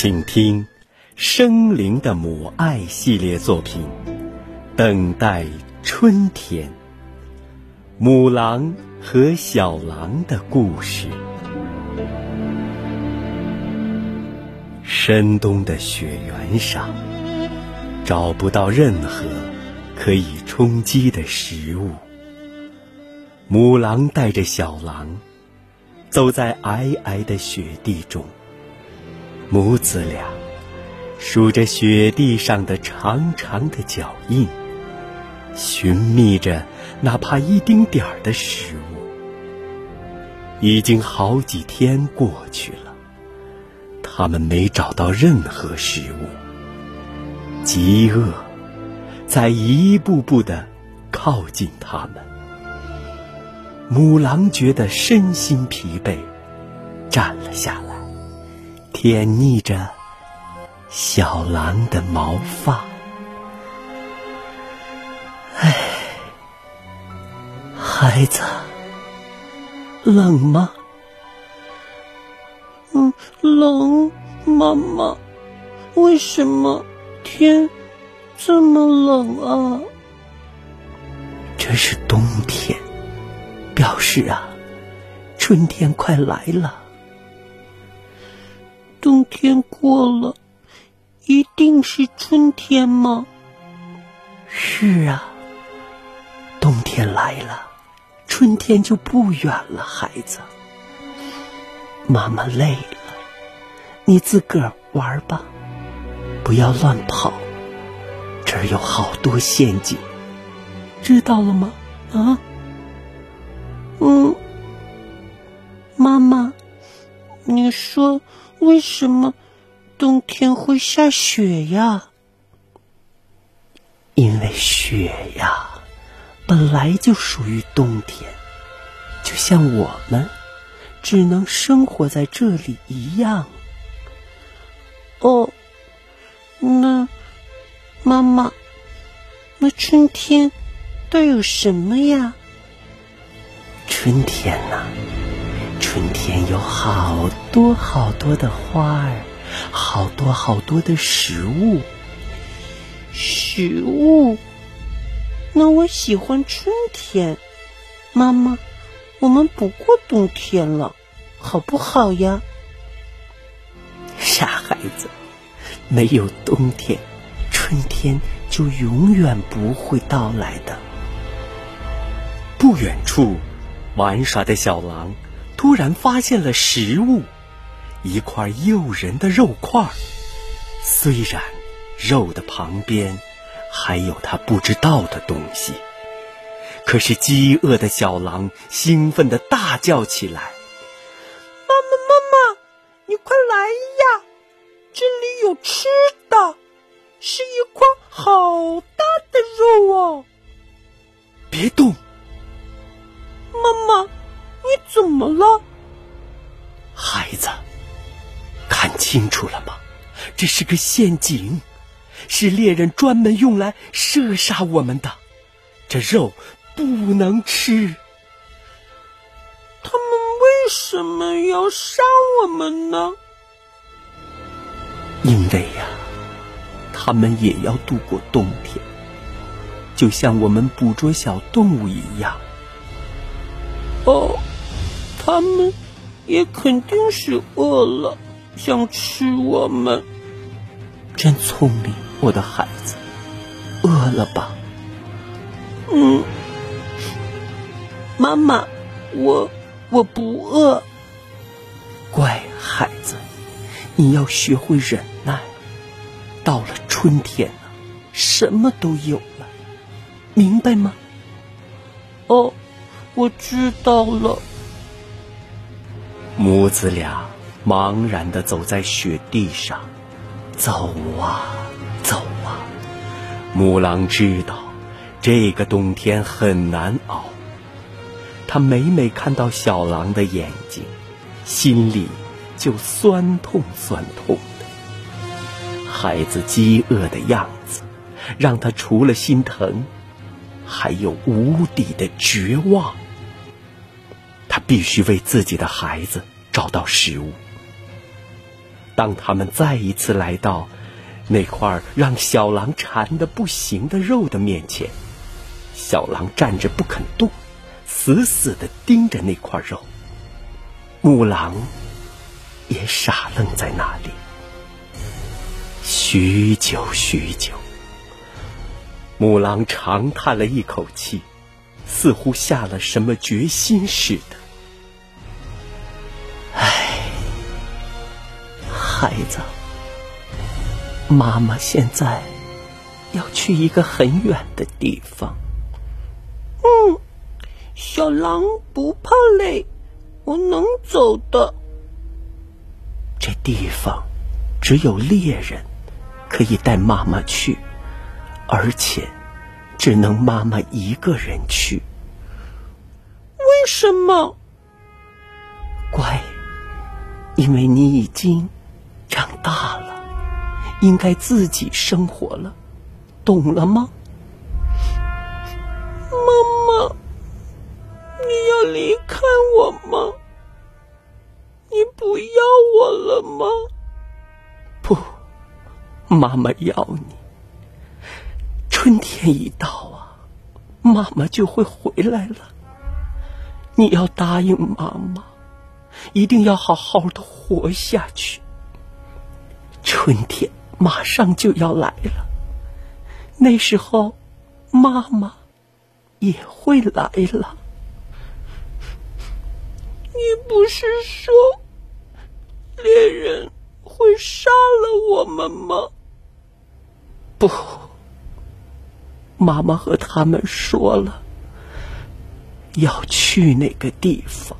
请听《生灵的母爱》系列作品《等待春天》，母狼和小狼的故事。深冬的雪原上，找不到任何可以充饥的食物。母狼带着小狼，走在皑皑的雪地中。母子俩数着雪地上的长长的脚印，寻觅着哪怕一丁点儿的食物。已经好几天过去了，他们没找到任何食物。饥饿在一步步的靠近他们。母狼觉得身心疲惫，站了下来。舔腻着小狼的毛发，唉，孩子，冷吗？嗯，冷，妈妈。为什么天这么冷啊？这是冬天，表示啊，春天快来了。冬天过了，一定是春天吗？是啊，冬天来了，春天就不远了。孩子，妈妈累了，你自个儿玩吧，不要乱跑。这儿有好多陷阱，知道了吗？啊？嗯，妈妈，你说。为什么冬天会下雪呀？因为雪呀，本来就属于冬天，就像我们只能生活在这里一样。哦，那妈妈，那春天都有什么呀？春天呐。春天有好多好多的花儿，好多好多的食物。食物？那我喜欢春天。妈妈，我们不过冬天了，好不好呀？傻孩子，没有冬天，春天就永远不会到来的。不远处，玩耍的小狼。突然发现了食物，一块诱人的肉块。虽然肉的旁边还有他不知道的东西，可是饥饿的小狼兴奋的大叫起来：“妈妈，妈妈，你快来呀！这里有吃的，是一块好大的肉哦！别动，妈妈。”你怎么了，孩子？清楚了吗？这是个陷阱，是猎人专门用来射杀我们的。这肉不能吃。他们为什么要杀我们呢？因为呀，他们也要度过冬天，就像我们捕捉小动物一样。哦。他们也肯定是饿了，想吃我们。真聪明，我的孩子。饿了吧？嗯。妈妈，我我不饿。乖孩子，你要学会忍耐。到了春天了，什么都有了，明白吗？哦，我知道了。母子俩茫然的走在雪地上，走啊走啊。母狼知道这个冬天很难熬。他每每看到小狼的眼睛，心里就酸痛酸痛的。孩子饥饿的样子，让他除了心疼，还有无底的绝望。他必须为自己的孩子找到食物。当他们再一次来到那块让小狼馋得不行的肉的面前，小狼站着不肯动，死死的盯着那块肉。母狼也傻愣在那里，许久许久。母狼长叹了一口气，似乎下了什么决心似的。孩子，妈妈现在要去一个很远的地方。嗯，小狼不怕累。我能走的。这地方只有猎人可以带妈妈去，而且只能妈妈一个人去。为什么？乖，因为你已经大了，应该自己生活了，懂了吗？妈妈，你要离开我吗？你不要我了吗？不，妈妈要你。春天一到啊，妈妈就会回来了。你要答应妈妈，一定要好好的活下去。春天马上就要来了，那时候妈妈也会来了。你不是说猎人会杀了我们吗？不，妈妈和他们说了，要去那个地方，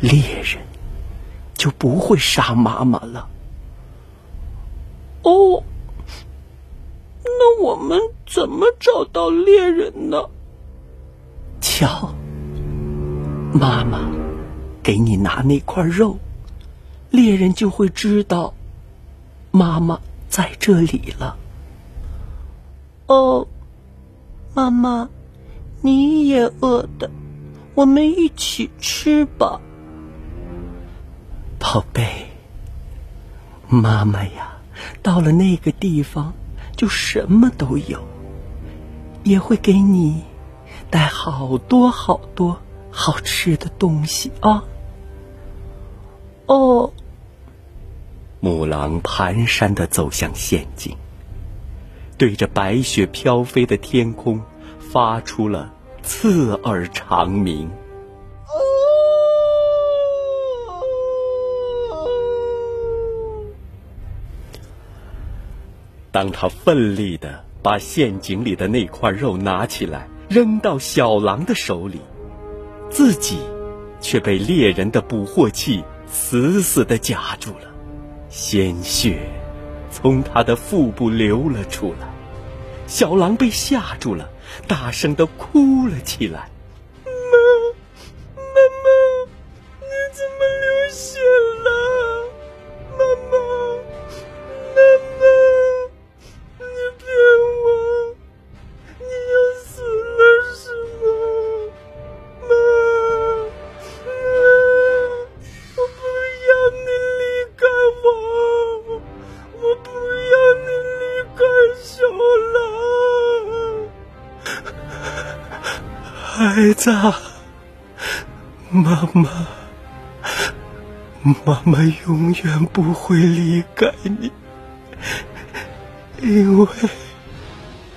猎人就不会杀妈妈了。哦，那我们怎么找到猎人呢？瞧，妈妈。给你拿那块肉，猎人就会知道妈妈在这里了。哦，妈妈，你也饿的，我们一起吃吧。宝贝，妈妈呀，到了那个地方就什么都有，也会给你带好多好多好吃的东西啊。哦，母狼蹒跚的走向陷阱，对着白雪飘飞的天空，发出了刺耳长鸣。当他奋力的把陷阱里的那块肉拿起来，扔到小狼的手里，自己却被猎人的捕获器。死死的夹住了，鲜血从他的腹部流了出来，小狼被吓住了，大声的哭了起来。子，妈妈，妈妈永远不会离开你，因为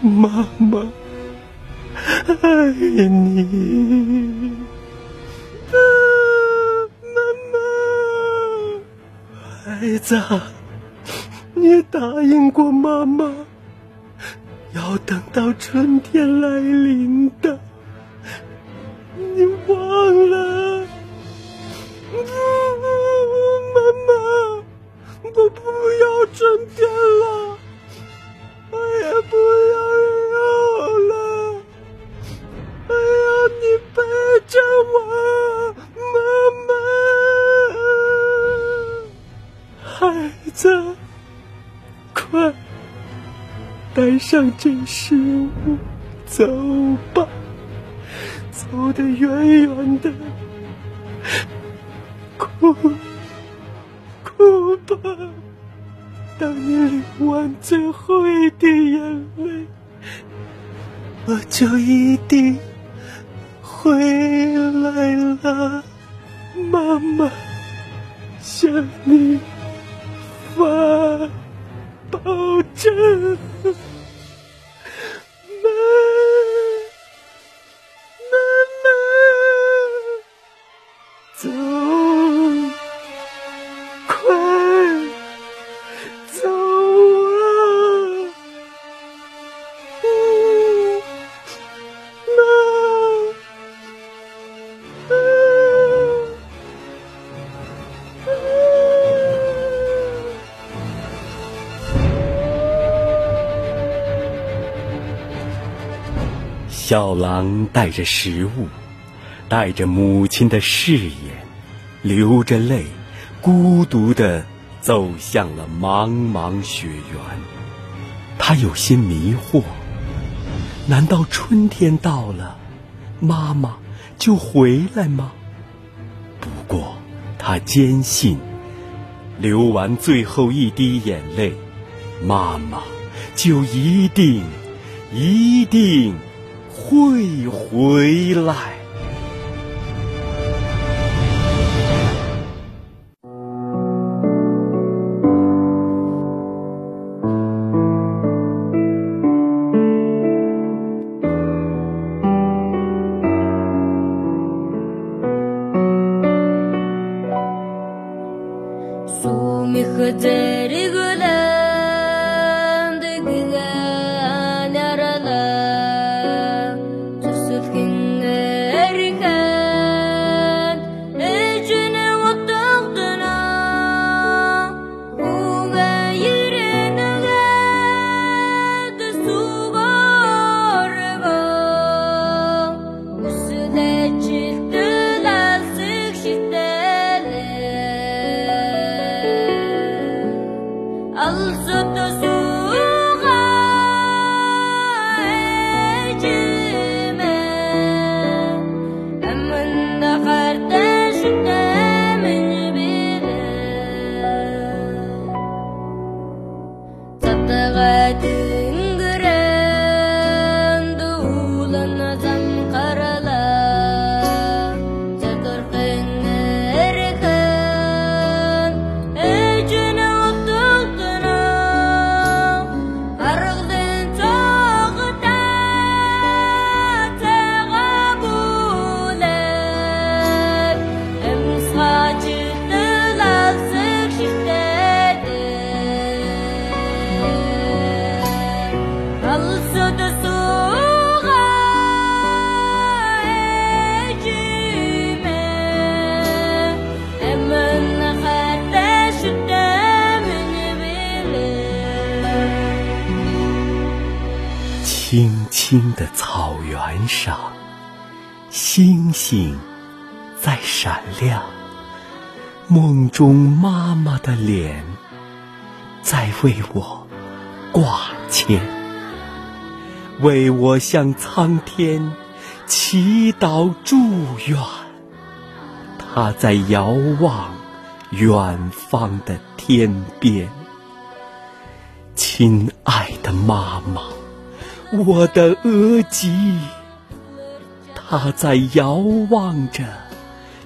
妈妈爱你。妈妈，孩子，你。答应过妈妈，要等到春天来临的。春天了，我也不要肉了，我要你陪着我，妈妈，孩子，快带上这食物，走吧。走得远远的，哭哭。吧，当你流完最后一滴眼泪，我就一定回来了。妈妈，向你发保证。小狼带着食物，带着母亲的誓言，流着泪，孤独地走向了茫茫雪原。他有些迷惑：难道春天到了，妈妈就回来吗？不过他坚信，流完最后一滴眼泪，妈妈就一定，一定。会回来。的草原上，星星在闪亮。梦中妈妈的脸在为我挂牵，为我向苍天祈祷祝愿。她在遥望远方的天边，亲爱的妈妈。我的额吉，他在遥望着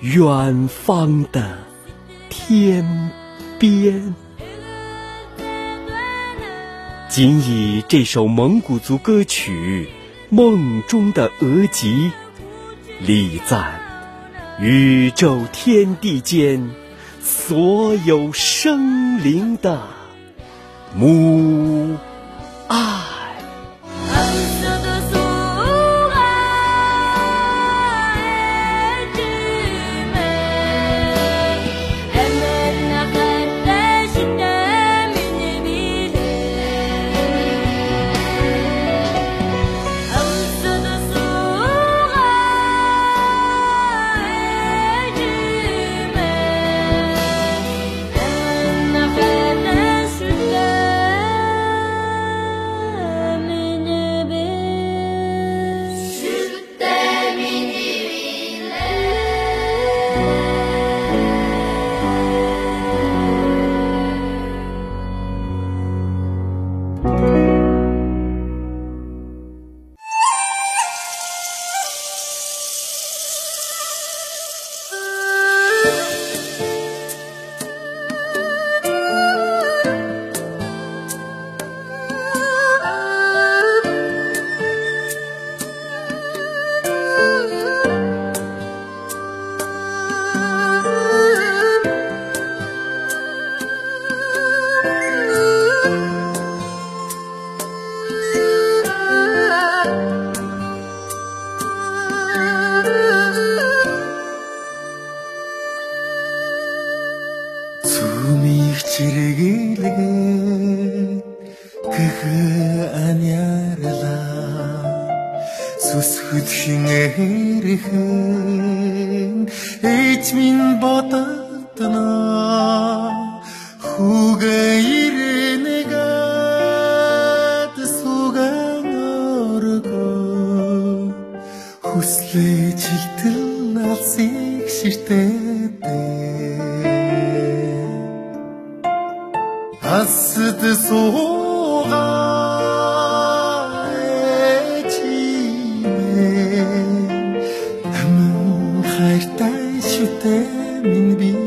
远方的天边。仅以这首蒙古族歌曲《梦中的额吉》，礼赞宇宙天地间所有生灵的母 сүсгэл хинээрхэн эч минь бодтана хүүгээ ирэнэгэд сүгэн өргө хүслээ чигтэл алсыг ширтэдэ Асд суу 草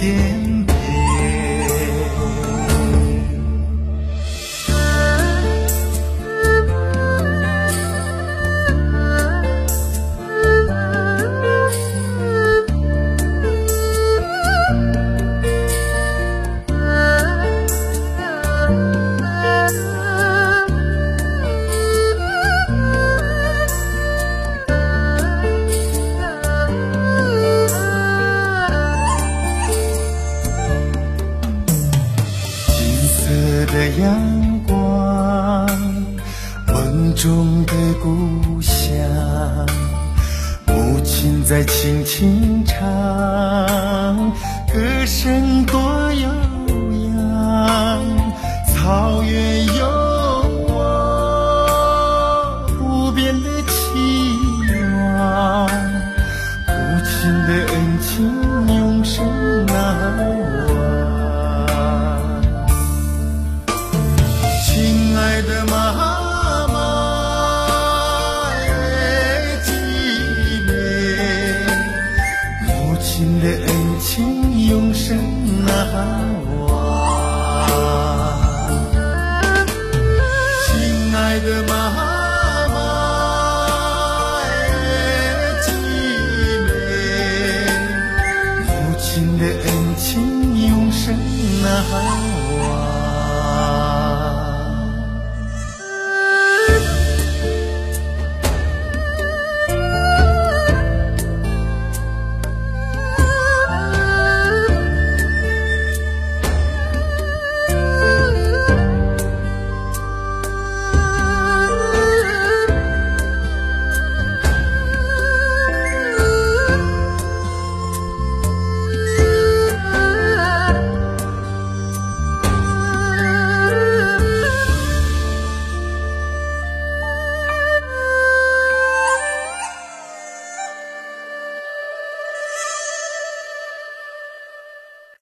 方阳光梦中的故乡母亲在轻轻唱歌声多悠扬草原有